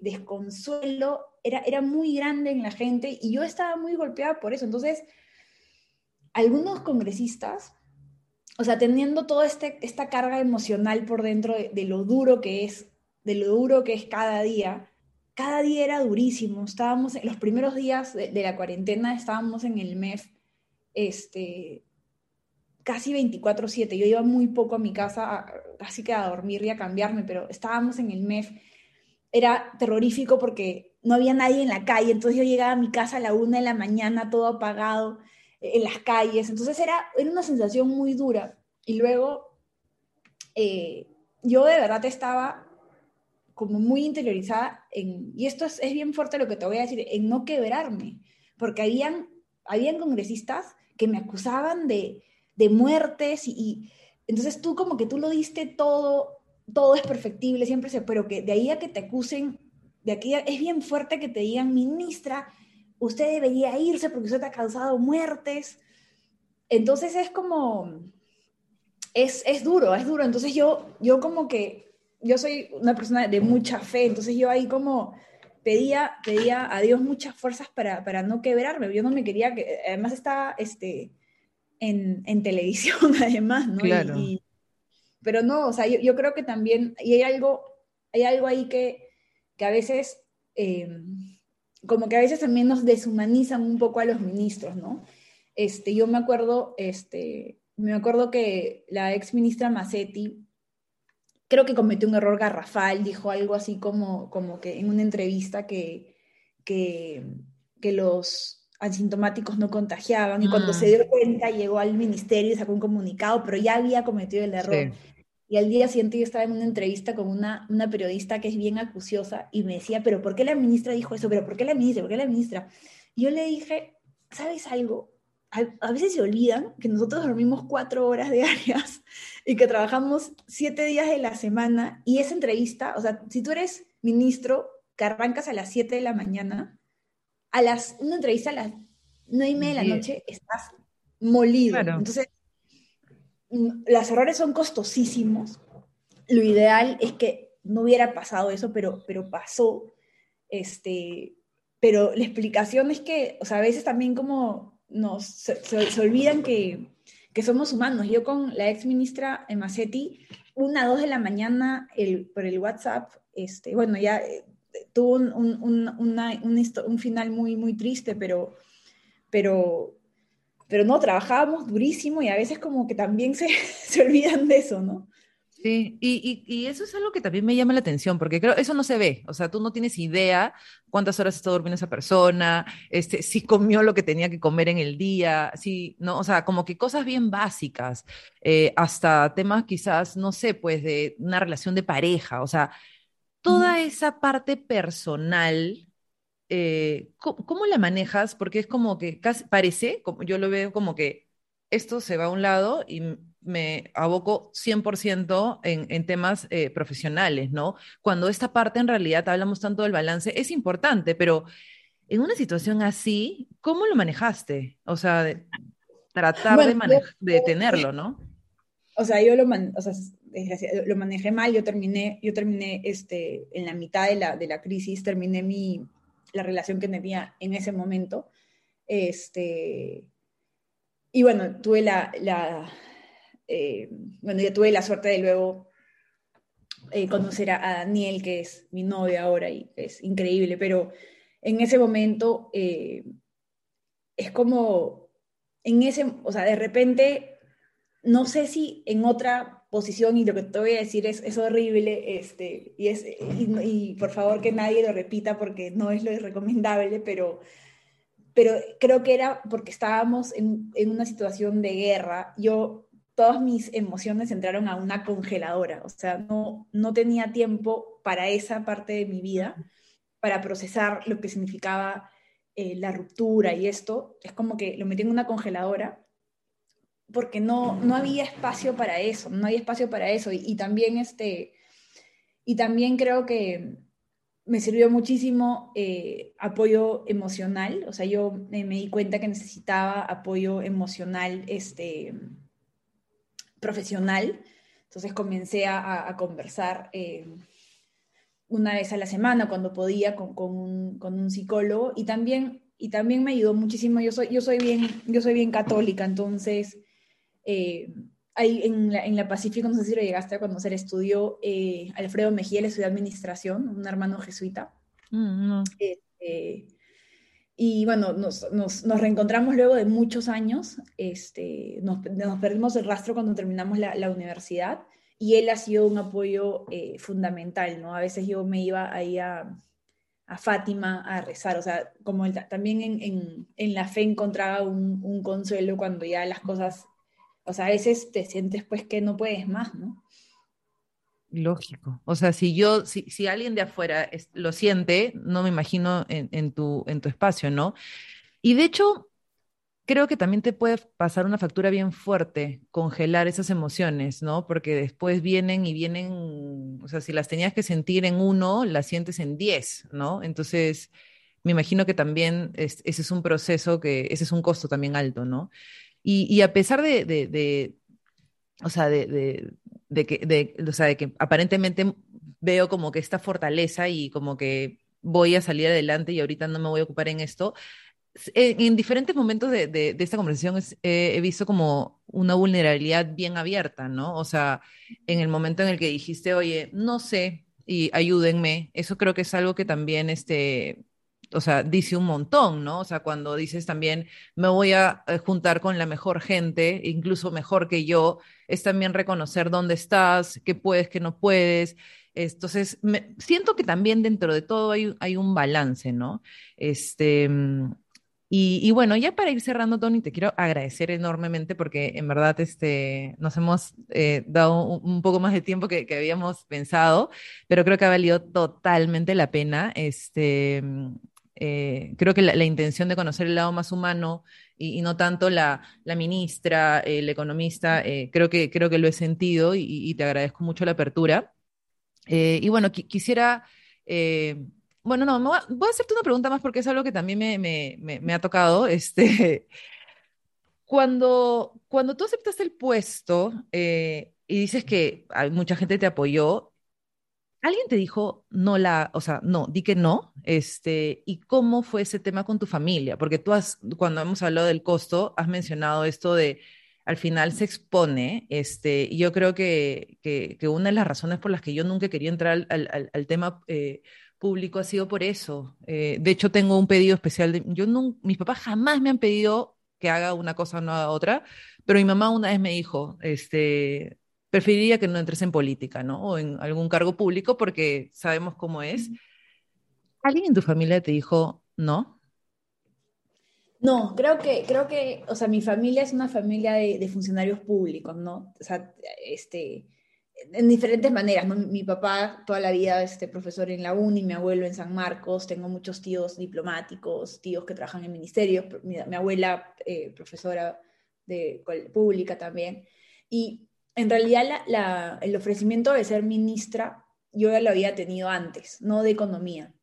desconsuelo era, era muy grande en la gente y yo estaba muy golpeada por eso, entonces, algunos congresistas, o sea, teniendo toda este, esta carga emocional por dentro de lo duro que es de lo duro que es cada día, cada día era durísimo. Estábamos en los primeros días de, la cuarentena, estábamos en el MEF, este, casi 24/7. Yo iba muy poco a mi casa, casi que a dormir y a cambiarme, pero estábamos en el MEF. Era terrorífico porque no había nadie en la calle, entonces yo llegaba a mi casa a la una de la mañana, todo apagado, en las calles. Entonces era, era una sensación muy dura. Y luego eh, yo de verdad estaba como muy interiorizada en, y esto es, bien fuerte lo que te voy a decir, en no quebrarme, porque habían, habían congresistas que me acusaban de, de muertes y, entonces tú como que tú lo diste todo, todo es perfectible, siempre se, pero que de ahí a que te acusen, de aquí es bien fuerte que te digan, ministra, usted debería irse porque usted ha causado muertes. Entonces es como, es, es duro, es duro. Entonces yo, yo como que yo soy una persona de mucha fe, entonces yo ahí como pedía, pedía a Dios muchas fuerzas para, para no quebrarme, yo no me quería que, además estaba este, en, en televisión además, ¿no? Claro. pero no, o sea, yo, yo, creo que también, y hay algo, hay algo ahí que, que a veces, em, como que a veces también nos deshumanizan un poco a los ministros, ¿no? Este, yo me acuerdo, este, me acuerdo que la ex ministra Massetti creo que cometió un error garrafal, dijo algo así como, como que en una entrevista que, que, que los asintomáticos no contagiaban y cuando se mm. dio cuenta llegó al ministerio y sacó un comunicado, pero ya había cometido el error. Y al día siguiente yo estaba en una entrevista con una, una periodista que es bien acuciosa y me decía, pero ¿por qué la ministra dijo eso? ¿Pero por qué la ministra? ¿Por qué la ministra? Y yo le dije, ¿sabes algo? a, veces se olvidan que nosotros dormimos cuatro horas diarias y que trabajamos siete días de la semana y esa entrevista, o sea, si tú eres ministro que arrancas a las siete de la mañana, a las, una entrevista a las nueve y media de la noche estás molido. Entonces, mm, los errores son costosísimos. Lo ideal es que no hubiera pasado eso, pero, pero pasó. Este, pero la explicación es que, o sea, a veces también como nos, se, olvidan que, que, somos humanos. Yo con la ex ministra Macetti, una, dos de la mañana por el WhatsApp, este, bueno, ya eh, tuvo un, un, una, un, final muy, muy triste, pero, pero, pero no, trabajábamos durísimo y a veces como que también se, se olvidan de eso, ¿no? Sí, y, y, eso es algo que también me llama la atención, porque creo eso no se ve, o sea, tú no tienes idea cuántas horas está durmiendo esa persona, este, si comió lo que tenía que comer en el día, si, no, o sea, como que cosas bien básicas, eh, hasta temas quizás, no sé, pues de una relación de pareja, o sea, toda esa parte personal eh, ¿cómo, la manejas? Porque es como que casi parece, como, yo lo veo como que esto se va a un lado y me aboco 100% en, en temas eh, profesionales, ¿no? Cuando esta parte en realidad hablamos tanto del balance, es importante, pero en una situación así, ¿cómo lo manejaste? O sea, tratar de, de tenerlo, ¿no? O sea, yo lo, o sea, lo manejé mal, yo terminé, yo terminé este, en la mitad de la, de la crisis, terminé mi, la relación que tenía en ese momento. Este, y bueno, tuve la, la eh, bueno, ya tuve la suerte de luego eh, conocer a, Daniel, que es mi novia ahora y es increíble, pero en ese momento eh, es como, en ese, o sea, de repente, no sé si en otra posición, y lo que te voy a decir es, es horrible, este, y, es, y, por favor que nadie lo repita porque no es lo recomendable, pero pero creo que era porque estábamos en, en, una situación de guerra. Yo todas mis emociones entraron a una congeladora, o sea, no, no tenía tiempo para esa parte de mi vida, para procesar lo que significaba eh, la ruptura y esto, es como que lo metí en una congeladora porque no, no había espacio para eso, no había espacio para eso y, también este, y también creo que me sirvió muchísimo eh, apoyo emocional, o sea, yo me di cuenta que necesitaba apoyo emocional, este, profesional. Entonces comencé a, conversar eh, una vez a la semana cuando podía con, un, psicólogo y también, y también me ayudó muchísimo. Yo soy, yo soy, bien, yo soy bien católica, entonces eh, en, la, en, la, Pacífico, no sé si lo llegaste a conocer, estudió eh, Alfredo Mejía, él estudió administración, un hermano jesuita. Mm, este, y bueno, nos, nos, nos, reencontramos luego de muchos años, este, nos, nos perdimos el rastro cuando terminamos la, la, universidad y él ha sido un apoyo eh, fundamental, ¿no? A veces yo me iba ahí a, a Fátima a rezar, o sea, como él, también en, en, en, la fe encontraba un, un, consuelo cuando ya las cosas, o sea, a veces te sientes pues que no puedes más, ¿no? Lógico. O sea, si yo, si, si alguien de afuera lo siente, no me imagino en, tu, en tu espacio, ¿no? Y de hecho, creo que también te puede pasar una factura bien fuerte, congelar esas emociones, ¿no? Porque después vienen y vienen, o sea, si las tenías que sentir en uno, las sientes en diez, ¿no? Entonces, me imagino que también ese es un proceso que, ese es un costo también alto, ¿no? Y, a pesar de, de o sea, de, de que, de, o sea, de que aparentemente veo como que esta fortaleza y como que voy a salir adelante y ahorita no me voy a ocupar en esto. En, diferentes momentos de, de, esta conversación he visto como una vulnerabilidad bien abierta, ¿no? O sea, en el momento en el que dijiste, oye, no sé, y ayúdenme, eso creo que es algo que también este, o sea, dice un montón, ¿no? O sea, cuando dices también, me voy a eh, juntar con la mejor gente, incluso mejor que yo, es también reconocer dónde estás, qué puedes, qué no puedes. Entonces, siento que también dentro de todo hay, un balance, ¿no? Este, y, bueno, ya para ir cerrando, Tony, te quiero agradecer enormemente porque en verdad este, nos hemos eh, dado un, poco más de tiempo que, que, habíamos pensado, pero creo que ha valido totalmente la pena. Este, eh, creo que la, intención de conocer el lado más humano y, no tanto la, ministra, el economista, eh, creo, que, creo que lo he sentido y, te agradezco mucho la apertura. Eh, y bueno, quisiera, bueno, no, voy a, hacerte una pregunta más porque es algo que también me, ha tocado. Este, cuando, cuando tú aceptaste el puesto y dices que hay mucha gente te apoyó, ¿Alguien te dijo no la, o sea, no, di que no? Este, ¿y cómo fue ese tema con tu familia? Porque tú has, cuando hemos hablado del costo, has mencionado esto de al final se expone, este, y yo creo que, que, una de las razones por las que yo nunca quería entrar al, tema eh, público ha sido por eso. Eh, de hecho, tengo un pedido especial. De, yo no, mis papás jamás me han pedido que haga una cosa o no haga otra, pero mi mamá una vez me dijo, este, preferiría que no entres en política, ¿no? O en algún cargo público porque sabemos cómo es. ¿Alguien en tu familia te dijo no? No, creo que, creo que, o sea, mi familia es una familia de, funcionarios públicos, ¿no? O sea, este, en diferentes maneras, Mi papá toda la vida este profesor en la uni, mi abuelo en San Marcos, tengo muchos tíos diplomáticos, tíos que trabajan en ministerios, mi, abuela eh, profesora de pública también. Y en realidad la, el ofrecimiento de ser ministra yo ya lo había tenido antes, no de economía,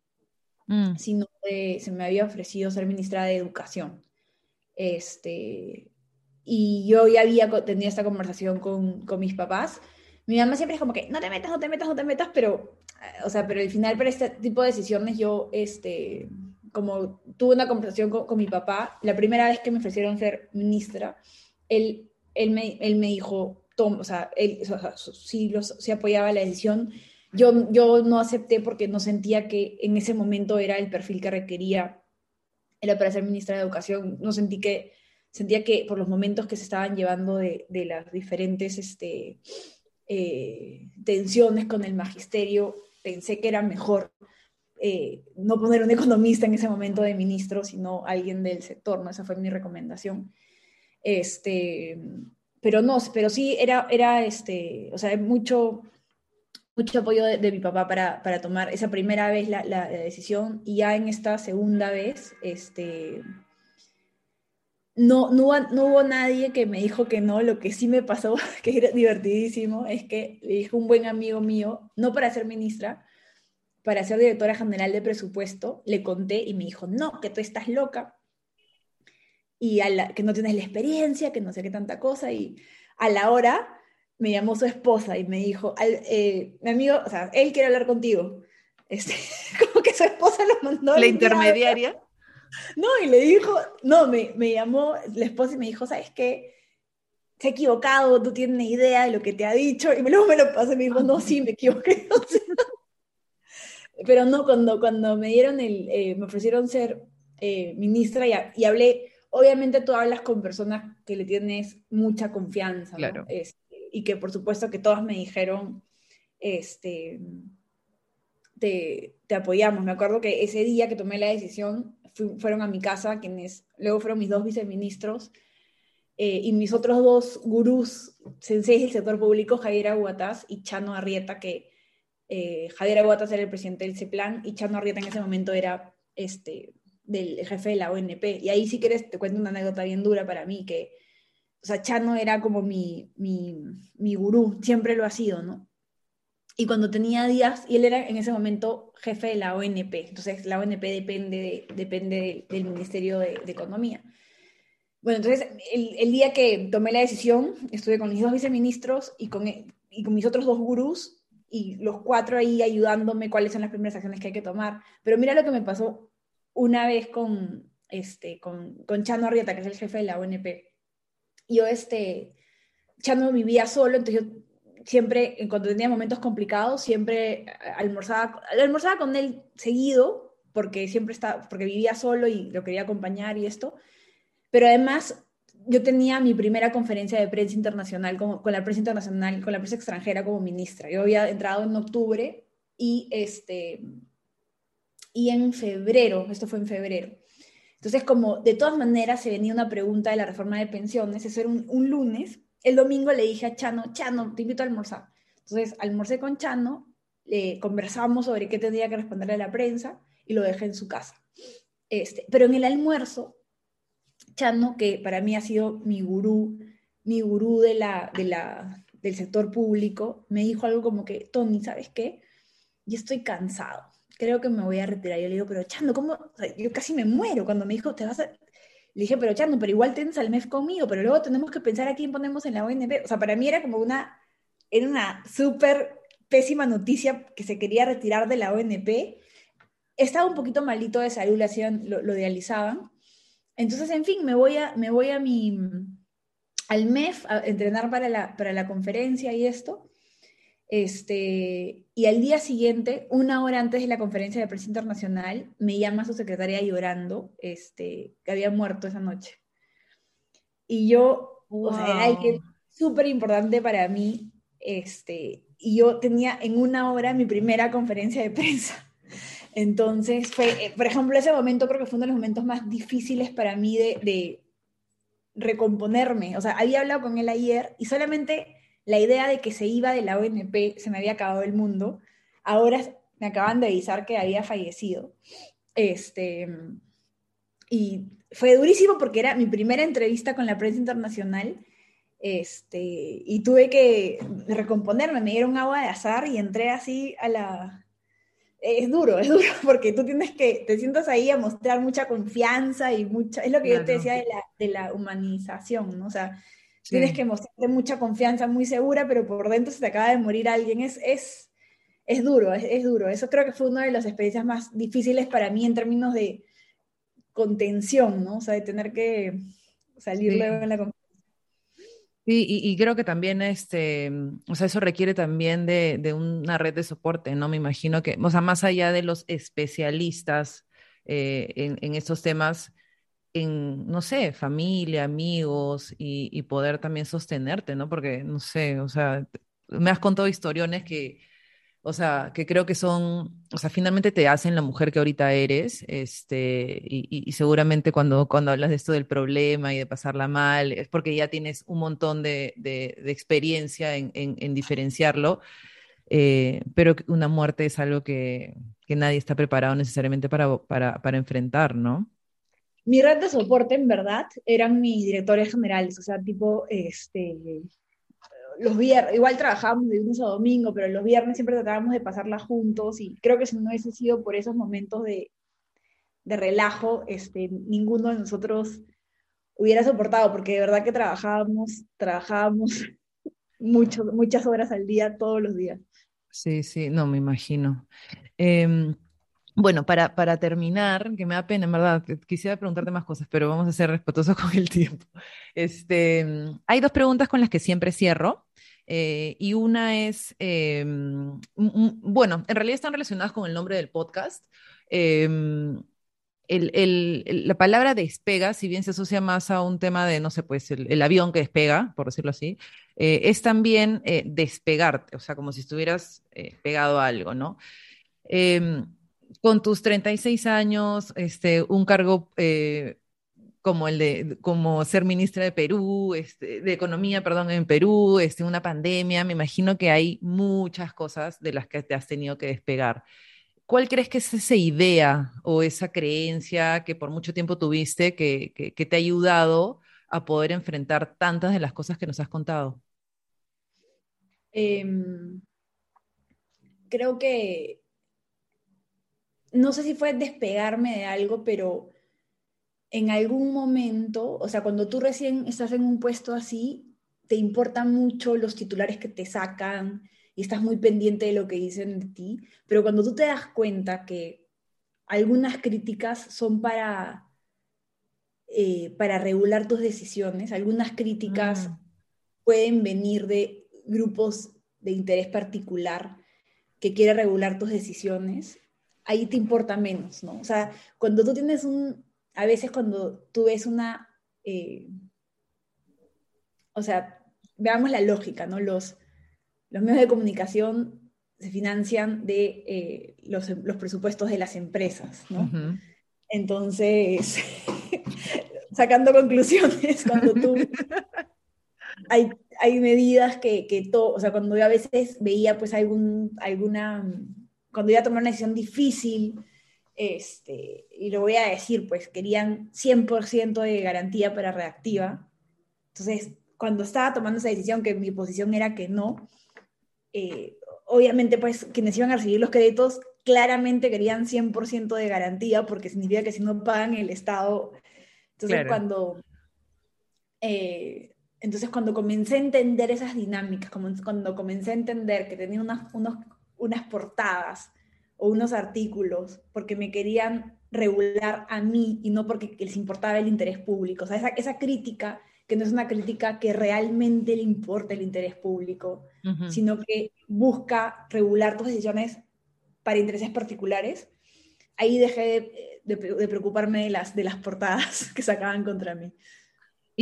mm. sino de, se me había ofrecido ser ministra de educación. Este, y yo ya había tenido esta conversación con, con mis papás mi mamá siempre es como que no te metas, no te metas, no te metas, pero, o sea, pero al final para este tipo de decisiones yo, este, como tuve una conversación con, mi papá, la primera vez que me ofrecieron ser ministra, él, él, me, él me dijo, Tom, o sea, él o sea, apoyaba la decisión. Yo, yo no acepté porque no sentía que en ese momento era el perfil que requería, era para ser ministra de Educación, no sentí que, sentía que por los momentos que se estaban llevando de, de las diferentes, este, eh, tensiones con el magisterio, pensé que era mejor eh, no poner un economista en ese momento de ministro, sino alguien del sector, ¿no? Esa fue mi recomendación. Este, pero no, pero sí era, era este, o sea, mucho, mucho apoyo de, mi papá para, para, tomar esa primera vez la, la, decisión y ya en esta segunda vez, este, no, no, hubo nadie que me dijo que no. Lo que sí me pasó, que era divertidísimo, es que le dijo un buen amigo mío, no para ser ministra, para ser directora general de presupuesto, le conté y me dijo, no, que tú estás loca y que no tienes la experiencia, que no sé qué tanta cosa. Y a la hora me llamó su esposa y me dijo, eh, mi amigo, o sea, él quiere hablar contigo. Este, como que su esposa lo mandó. La intermediaria. No, y le dijo, no, me, me llamó la esposa y me dijo, ¿sabes qué? Se ha equivocado, tú tienes idea de lo que te ha dicho. Y luego me lo pasó y me dijo, no, sí, me equivoqué. pero no, cuando, cuando me dieron el, eh, me ofrecieron ser eh, ministra y, y, hablé, obviamente tú hablas con personas que le tienes mucha confianza, claro. Este, y que por supuesto que todas me dijeron, este, te, te, apoyamos. Me acuerdo que ese día que tomé la decisión, fueron a mi casa, quienes luego fueron mis dos viceministros, eh, y mis otros dos gurús, senseis del sector público, Javier Aguataz y Chano Arrieta, que eh, Javier era el presidente del CEPLAN y Chano Arrieta en ese momento era este, del jefe de la ONP. Y ahí si quieres te cuento una anécdota bien dura para mí, que, o sea, Chano era como mi, mi, mi gurú, siempre lo ha sido, ¿no? y cuando tenía días, y él era en ese momento jefe de la ONP, entonces la ONP depende, depende del Ministerio de, Economía. Bueno, entonces el, el, día que tomé la decisión, estuve con mis dos viceministros y con, y con mis otros dos gurús, y los cuatro ahí ayudándome cuáles son las primeras acciones que hay que tomar. Pero mira lo que me pasó una vez con, este, con, con Chano Arrieta, que es el jefe de la ONP. Yo, este, Chano vivía solo, entonces yo siempre, cuando tenía momentos complicados, siempre almorzaba, almorzaba con él seguido, porque siempre estaba, porque vivía solo y lo quería acompañar y esto. Pero además, yo tenía mi primera conferencia de prensa internacional como, con la prensa internacional, con la prensa extranjera como ministra. Yo había entrado en octubre y, este, y en febrero, esto fue en febrero. Entonces, como de todas maneras se venía una pregunta de la reforma de pensiones, eso era un, un lunes, el domingo le dije a Chano, Chano, te invito a almorzar. Entonces, almorcé con Chano, le conversamos sobre qué tendría que responderle a la prensa y lo dejé en su casa. Este, pero en el almuerzo, Chano, que para mí ha sido mi gurú, mi gurú de la, de la, del sector público, me dijo algo como que, Tony, ¿sabes qué? Yo estoy cansado, creo que me voy a retirar. Yo le digo, pero Chano, ¿cómo? yo casi me muero cuando me dijo, te vas a, le dije, pero Chano, pero igual tienes al MEF conmigo, pero luego tenemos que pensar a quién ponemos en la ONP. O sea, para mí era como una, era una súper pésima noticia que se quería retirar de la ONP. Estaba un poquito malito de salud, lo, lo dializaban. Entonces, en fin, me voy a, me voy a mi, al MEF a entrenar para la, para la conferencia y esto. Este, y al día siguiente, una hora antes de la conferencia de prensa internacional, me llama su secretaria llorando, este, que había muerto esa noche. Y yo, o sea, era alguien súper importante para mí, este, y yo tenía en una hora mi primera conferencia de prensa. Entonces, fue, eh, por ejemplo, ese momento creo que fue uno de los momentos más difíciles para mí de, de recomponerme. O sea, había hablado con él ayer y solamente la idea de que se iba de la ONP, se me había acabado el mundo. Ahora me acaban de avisar que había fallecido. Este, y fue durísimo porque era mi primera entrevista con la prensa internacional. Este, y tuve que recomponerme, me dieron agua de azar y entré así a la... Es duro, es duro, porque tú tienes que, te sientas ahí a mostrar mucha confianza y mucha, es lo que yo te decía de la, de la humanización, ¿no? O sea, Tienes que mostrarte mucha confianza, muy segura, pero por dentro se te acaba de morir alguien. Es, es, es duro, es, duro. Eso creo que fue una de las experiencias más difíciles para mí en términos de contención, ¿no? O sea, de tener que salir luego en la confianza. Sí, y, creo que también, este, o sea, eso requiere también de, de, una red de soporte, ¿no? Me imagino que, o sea, más allá de los especialistas eh, en, en estos temas, en, no sé, familia, amigos y, poder también sostenerte, ¿no? Porque, no sé, o sea, me has contado historiones que, o sea, que creo que son, o sea, finalmente te hacen la mujer que ahorita eres, este, y, seguramente cuando, cuando hablas de esto del problema y de pasarla mal, es porque ya tienes un montón de, experiencia en, diferenciarlo, eh, pero una muerte es algo que, nadie está preparado necesariamente para, para, para enfrentar, ¿no? Mi red de soporte, en verdad, eran mis directores generales, o sea, tipo, este, los viernes, igual trabajábamos de lunes a domingo, pero los viernes siempre tratábamos de pasarla juntos y creo que si no hubiese sido por esos momentos de, de relajo, este, ninguno de nosotros hubiera soportado, porque de verdad que trabajábamos, trabajábamos mucho, muchas horas al día, todos los días. Sí, sí, no, me imagino. Eh, bueno, para, para terminar, que me da pena, en verdad, quisiera preguntarte más cosas, pero vamos a ser respetuosos con el tiempo. Este, hay dos preguntas con las que siempre cierro. Eh, y una es, em, bueno, en realidad están relacionadas con el nombre del podcast. Em, el, el, la palabra despega, si bien se asocia más a un tema de, no sé, pues el, avión que despega, por decirlo así, eh, es también eh, despegarte, o sea, como si estuvieras pegado a algo, ¿no? Con tus 36 años, este, un cargo eh, como el de como ser ministra de Perú, este, de economía, perdón, en Perú, este, una pandemia, me imagino que hay muchas cosas de las que te has tenido que despegar. ¿Cuál crees que es esa idea o esa creencia que por mucho tiempo tuviste que, que te ha ayudado a poder enfrentar tantas de las cosas que nos has contado? Em, creo que no sé si fue despegarme de algo, pero en algún momento, o sea, cuando tú recién estás en un puesto así, te importan mucho los titulares que te sacan y estás muy pendiente de lo que dicen de ti, pero cuando tú te das cuenta que algunas críticas son para, eh, para regular tus decisiones, algunas críticas mm. pueden venir de grupos de interés particular que quiere regular tus decisiones, ahí te importa menos, ¿no? O sea, cuando tú tienes un, a veces cuando tú ves una, eh, o sea, veamos la lógica, ¿no? Los, los medios de comunicación se financian de eh, los, los, presupuestos de las empresas, ¿no? Entonces, sacando conclusiones, cuando tú... hay, hay medidas que, que todo, o sea, cuando yo a veces veía pues algún, alguna cuando iba a tomar una decisión difícil, este, y lo voy a decir, pues querían 100% de garantía para reactiva. Entonces, cuando estaba tomando esa decisión, que mi posición era que no, eh, obviamente, pues quienes iban a recibir los créditos claramente querían 100% de garantía, porque significa que si no pagan el Estado. Entonces, cuando. Eh, entonces, cuando comencé a entender esas dinámicas, cuando comencé a entender que tenía unas, unos unas portadas o unos artículos porque me querían regular a mí y no porque les importaba el interés público. O sea, esa, esa crítica que no es una crítica que realmente le importa el interés público, sino que busca regular tus decisiones para intereses particulares, ahí dejé de, de, de preocuparme de las, de las portadas que sacaban contra mí.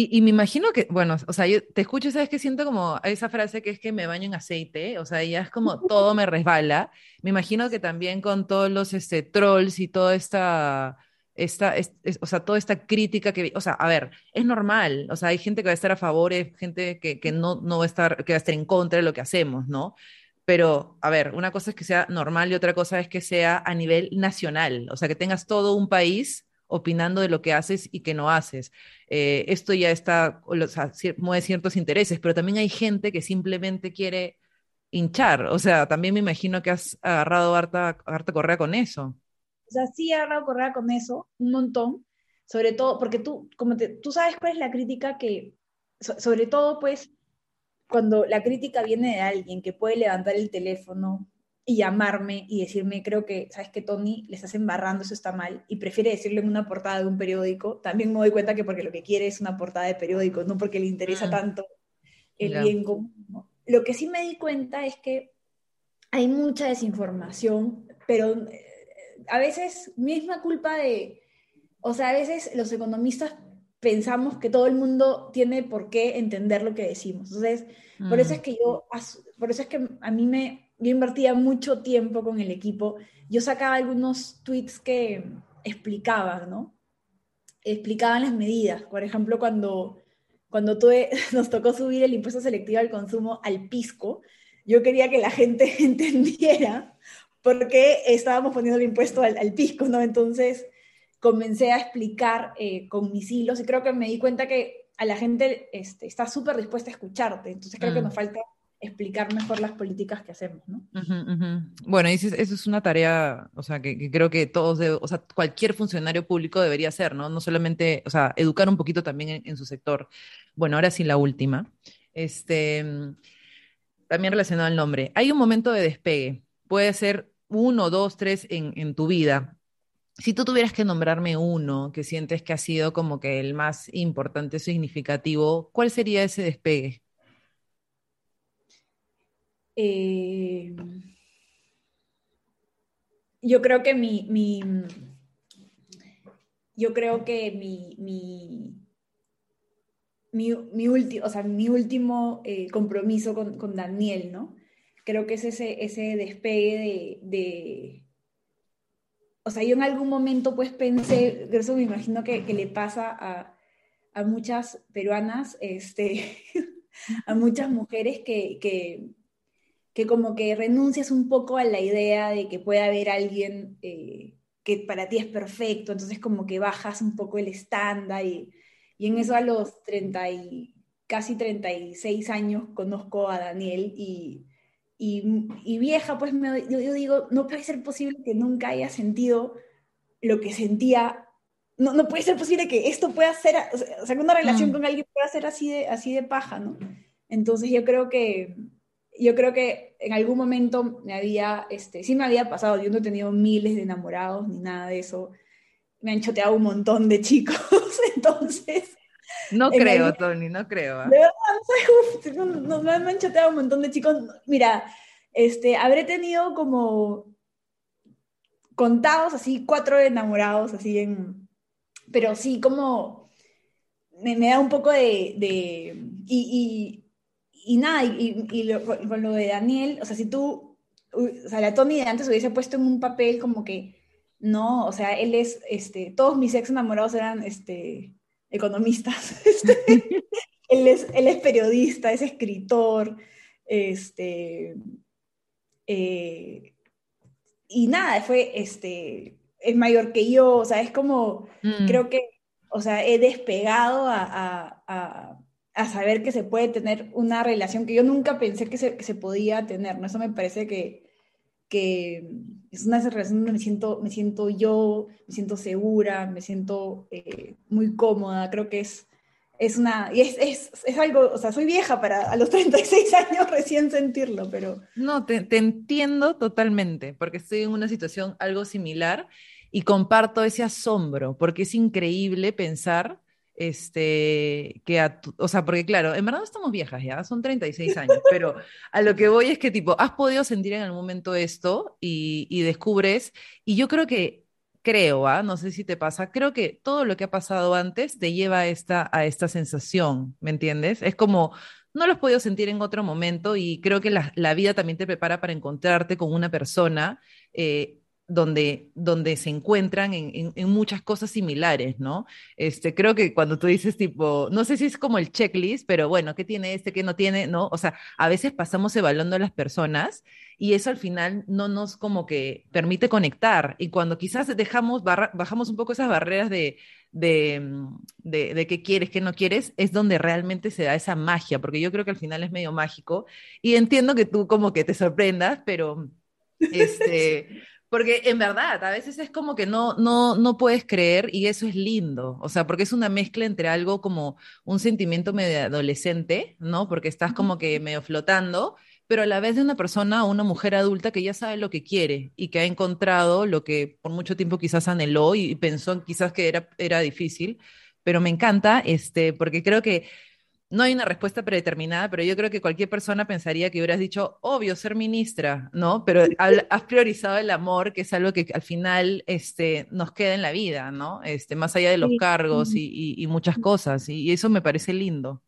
Y, me imagino que, bueno, o sea, yo te escucho sabes que siento como esa frase que es que me baño en aceite, o sea, ya es como todo me resbala. Me imagino que también con todos los este, trolls y toda esta, esta, o sea, toda esta crítica que, o sea, a ver, es normal, o sea, hay gente que va a estar a favor, hay gente que, que no, no va a estar, que va a estar en contra de lo que hacemos, ¿no? Pero, a ver, una cosa es que sea normal y otra cosa es que sea a nivel nacional, o sea, que tengas todo un país opinando de lo que haces y que no haces. Eh, esto ya está, o sea, mueve ciertos intereses, pero también hay gente que simplemente quiere hinchar, o sea, también me imagino que has agarrado harta, harta correa con eso. O sea, sí he agarrado correa con eso, un montón, sobre todo, porque tú, como te, tú sabes cuál es la crítica que, sobre todo, pues, cuando la crítica viene de alguien que puede levantar el teléfono y llamarme y decirme, creo que, ¿sabes que Tony? Le estás embarrando, eso está mal, y prefiere decirlo en una portada de un periódico, también me doy cuenta que porque lo que quiere es una portada de periódico, no porque le interesa mm. tanto el bien común. Lo que sí me di cuenta es que hay mucha desinformación, pero eh, a veces misma culpa de, o sea, a veces los economistas pensamos que todo el mundo tiene por qué entender lo que decimos. Entonces, por eso es mm. que yo, por eso es que a mí me, yo invertía mucho tiempo con el equipo. Yo sacaba algunos tweets que explicaban, ¿no? Explicaban las medidas. Por ejemplo, cuando, cuando tuve, nos tocó subir el impuesto selectivo al consumo al pisco, yo quería que la gente entendiera por qué estábamos poniendo el impuesto al, al pisco, ¿no? Entonces, comencé a explicar eh, con mis hilos y creo que me di cuenta que a la gente este, está súper dispuesta a escucharte. Entonces creo que nos mm. falta explicar mejor las políticas que hacemos, ¿no? Bueno, eso es una tarea, o sea, que, creo que todos, o sea, cualquier funcionario público debería hacer, ¿no? No solamente, o sea, educar un poquito también en, su sector. Bueno, ahora sí la última. Este, también relacionado al nombre. Hay un momento de despegue. Puede ser uno, dos, tres en, en tu vida si tú tuvieras que nombrarme uno que sientes que ha sido como que el más importante, significativo, ¿cuál sería ese despegue? Eh, yo creo que mi, yo creo que mi, mi, mi, último, o sea, mi último eh, compromiso con, Daniel, ¿no? Creo que es ese, ese despegue de o sea, yo en algún momento pues pensé, eso me imagino que, le pasa a, muchas peruanas, este, a muchas mujeres que, que, como que renuncias un poco a la idea de que puede haber alguien eh, que para ti es perfecto, entonces como que bajas un poco el estándar y, y en eso a los 30 y casi 36 años conozco a Daniel y y, vieja, pues yo, digo, no puede ser posible que nunca haya sentido lo que sentía. No, no puede ser posible que esto pueda ser, o sea, que una relación mm. con alguien pueda ser así de, así de paja, ¿no? Entonces yo creo que, yo creo que en algún momento me había, este, sí me había pasado, yo no he tenido miles de enamorados ni nada de eso, me han choteado un montón de chicos, entonces... No creo, Tony, no creo. ¿ah? De verdad, no, me han chateado un montón de chicos. Mira, este, habré tenido como contados así, cuatro enamorados, así en... Pero sí, como me, da un poco de... y, y, nada, y, con lo de Daniel, o sea, si tú, o sea, la Tony de antes hubiese puesto en un papel como que, no, o sea, él es, este, todos mis ex enamorados eran, este, economistas. Este, él, es, él, es, periodista, es escritor, este, eh, y nada, fue, este, es mayor que yo, o sea, es como, mm. creo que, o sea, he despegado a, a, a, saber que se puede tener una relación que yo nunca pensé que se, que se podía tener, ¿no? Eso me parece que, que es una relación donde me siento, me siento yo, me siento segura, me siento eh, muy cómoda, creo que es, es una, y es, es, es, algo, o sea, soy vieja para a los 36 años recién sentirlo, pero... No, te, te entiendo totalmente, porque estoy en una situación algo similar y comparto ese asombro, porque es increíble pensar este, que a o sea, porque claro, en verdad estamos viejas ya, son 36 años, pero a lo que voy es que tipo, has podido sentir en algún momento esto y, y descubres, y yo creo que, creo, ¿ah? no sé si te pasa, creo que todo lo que ha pasado antes te lleva a esta, a esta sensación, ¿me entiendes? Es como, no lo has podido sentir en otro momento y creo que la, la vida también te prepara para encontrarte con una persona. Eh, donde, donde se encuentran en, en, muchas cosas similares, ¿no? Este, creo que cuando tú dices tipo, no sé si es como el checklist, pero bueno, ¿qué tiene este, qué no tiene? ¿No? O sea, a veces pasamos evaluando a las personas y eso al final no nos como que permite conectar. Y cuando quizás dejamos, bajamos un poco esas barreras de, de, de, de qué quieres, qué no quieres, es donde realmente se da esa magia, porque yo creo que al final es medio mágico. Y entiendo que tú como que te sorprendas, pero... Este, porque en verdad, a veces es como que no, no, no puedes creer y eso es lindo, o sea, porque es una mezcla entre algo como un sentimiento medio adolescente, ¿no? Porque estás como que medio flotando, pero a la vez de una persona o una mujer adulta que ya sabe lo que quiere y que ha encontrado lo que por mucho tiempo quizás anheló y pensó quizás que era, era difícil, pero me encanta, este, porque creo que no hay una respuesta predeterminada, pero yo creo que cualquier persona pensaría que hubieras dicho, obvio, ser ministra, ¿no? Pero has priorizado el amor, que es algo que al final este, nos queda en la vida, ¿no? Este, más allá de los cargos y, muchas cosas, y, eso me parece lindo.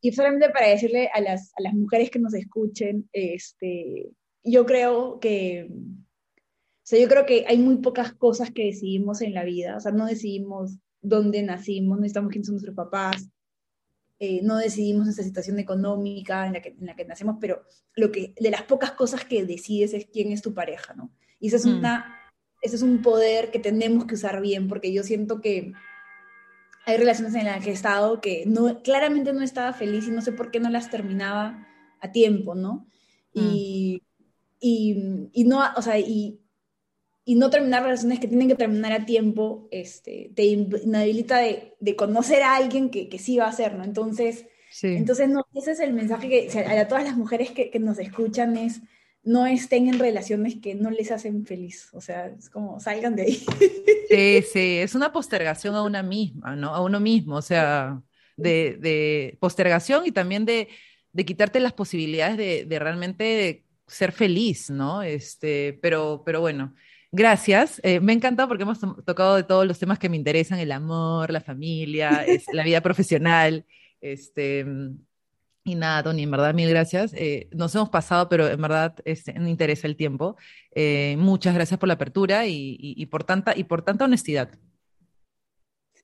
Y solamente para decirle a las, a las mujeres que nos escuchen, este, yo creo que, o sea, yo creo que hay muy pocas cosas que decidimos en la vida, o sea, no decidimos dónde nacimos, no estamos quiénes son nuestros papás, eh, no decidimos nuestra situación económica en la, que, en la que nacemos, pero lo que, de las pocas cosas que decides es quién es tu pareja, ¿no? Y eso es, mm. una, eso es un poder que tenemos que usar bien, porque yo siento que hay relaciones en las que he estado que no, claramente no estaba feliz y no sé por qué no las terminaba a tiempo, ¿no? Mm. Y, y, y, no, o sea, y y no terminar relaciones que tienen que terminar a tiempo, este, te inhabilita de, de conocer a alguien que, que, sí va a ser, ¿no? Entonces, entonces no, ese es el mensaje que a, todas las mujeres que, que, nos escuchan es, no estén en relaciones que no les hacen feliz, o sea, es como, salgan de ahí. Sí, sí, es una postergación a una misma, ¿no? A uno mismo, o sea, de, de postergación y también de, de quitarte las posibilidades de, de realmente ser feliz, ¿no? Este, pero, pero bueno, Gracias. Eh, me encanta porque hemos tocado de todos los temas que me interesan, el amor, la familia, la vida profesional. Este, y nada, Tony, en verdad, mil gracias. Eh, nos hemos pasado, pero en verdad este, me interesa el tiempo. Eh, muchas gracias por la apertura y, por tanta, y por tanta honestidad.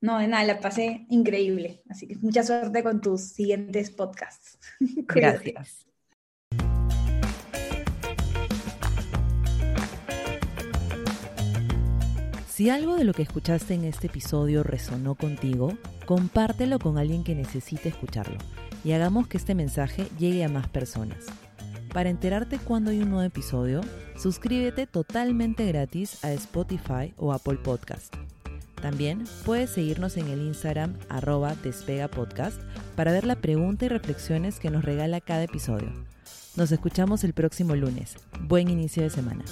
No, de nada, la pasé increíble. Así que mucha suerte con tus siguientes podcasts. gracias. Si algo de lo que escuchaste en este episodio resonó contigo, compártelo con alguien que necesite escucharlo y hagamos que este mensaje llegue a más personas. Para enterarte cuando hay un nuevo episodio, suscríbete totalmente gratis a Spotify o Apple Podcast. También puedes seguirnos en el Instagram arroba despegapodcast para ver la pregunta y reflexiones que nos regala cada episodio. Nos escuchamos el próximo lunes. Buen inicio de semana.